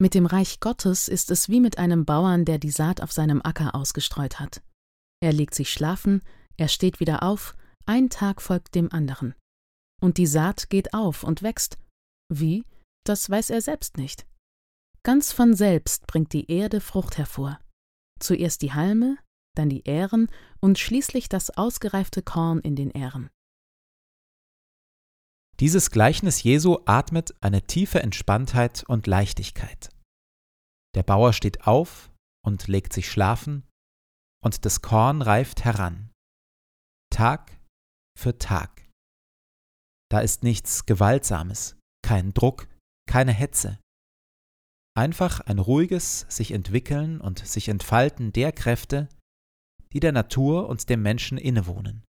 Mit dem Reich Gottes ist es wie mit einem Bauern, der die Saat auf seinem Acker ausgestreut hat. Er legt sich schlafen, er steht wieder auf, ein Tag folgt dem anderen. Und die Saat geht auf und wächst. Wie? Das weiß er selbst nicht. Ganz von selbst bringt die Erde Frucht hervor. Zuerst die Halme, dann die Ähren und schließlich das ausgereifte Korn in den Ähren. Dieses Gleichnis Jesu atmet eine tiefe Entspanntheit und Leichtigkeit. Der Bauer steht auf und legt sich schlafen, und das Korn reift heran. Tag für Tag. Da ist nichts Gewaltsames, kein Druck, keine Hetze. Einfach ein ruhiges sich entwickeln und sich entfalten der Kräfte, die der Natur und dem Menschen innewohnen.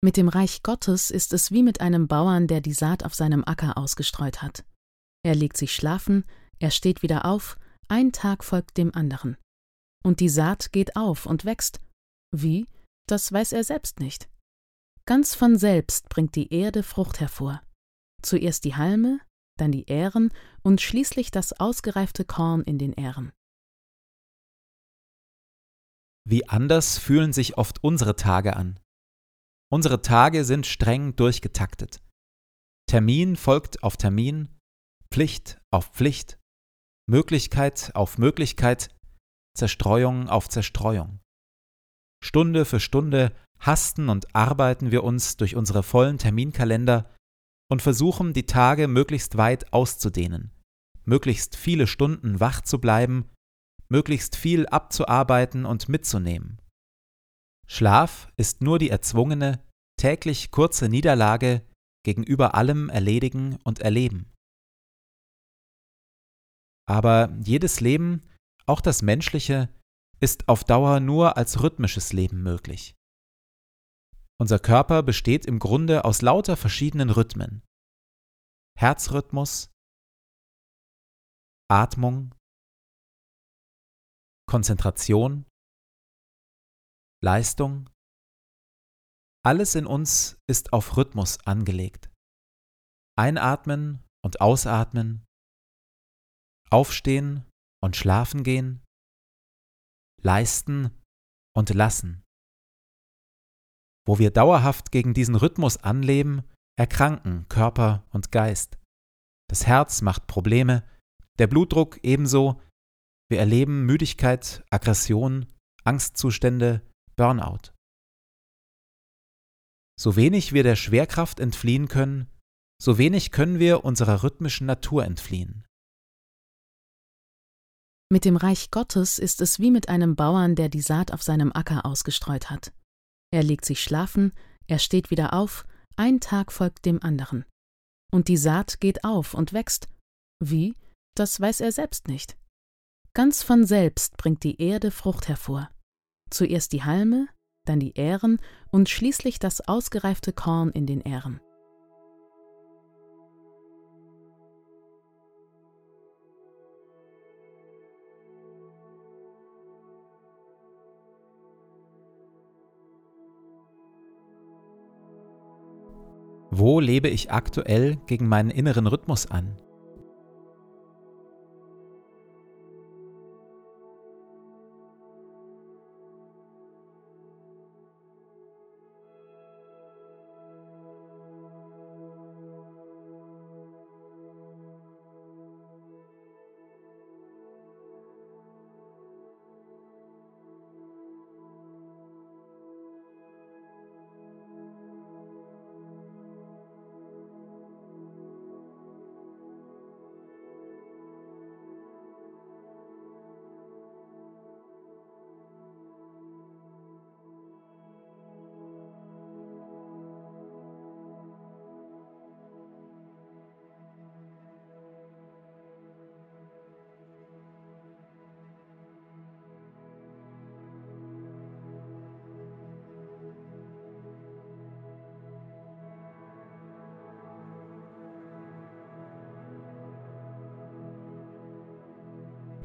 Mit dem Reich Gottes ist es wie mit einem Bauern, der die Saat auf seinem Acker ausgestreut hat. Er legt sich schlafen, er steht wieder auf, ein Tag folgt dem anderen. Und die Saat geht auf und wächst. Wie? Das weiß er selbst nicht. Ganz von selbst bringt die Erde Frucht hervor. Zuerst die Halme, dann die Ähren und schließlich das ausgereifte Korn in den Ähren. Wie anders fühlen sich oft unsere Tage an. Unsere Tage sind streng durchgetaktet. Termin folgt auf Termin, Pflicht auf Pflicht, Möglichkeit auf Möglichkeit, Zerstreuung auf Zerstreuung. Stunde für Stunde hasten und arbeiten wir uns durch unsere vollen Terminkalender und versuchen, die Tage möglichst weit auszudehnen, möglichst viele Stunden wach zu bleiben, möglichst viel abzuarbeiten und mitzunehmen. Schlaf ist nur die erzwungene, täglich kurze Niederlage gegenüber allem erledigen und erleben. Aber jedes Leben, auch das menschliche, ist auf Dauer nur als rhythmisches Leben möglich. Unser Körper besteht im Grunde aus lauter verschiedenen Rhythmen. Herzrhythmus, Atmung, Konzentration, Leistung. Alles in uns ist auf Rhythmus angelegt. Einatmen und ausatmen, aufstehen und schlafen gehen, leisten und lassen. Wo wir dauerhaft gegen diesen Rhythmus anleben, erkranken Körper und Geist. Das Herz macht Probleme, der Blutdruck ebenso. Wir erleben Müdigkeit, Aggression, Angstzustände, Burnout. So wenig wir der Schwerkraft entfliehen können, so wenig können wir unserer rhythmischen Natur entfliehen. Mit dem Reich Gottes ist es wie mit einem Bauern, der die Saat auf seinem Acker ausgestreut hat. Er legt sich schlafen, er steht wieder auf, ein Tag folgt dem anderen. Und die Saat geht auf und wächst. Wie? Das weiß er selbst nicht. Ganz von selbst bringt die Erde Frucht hervor. Zuerst die Halme, dann die Ähren und schließlich das ausgereifte Korn in den Ähren. Wo lebe ich aktuell gegen meinen inneren Rhythmus an?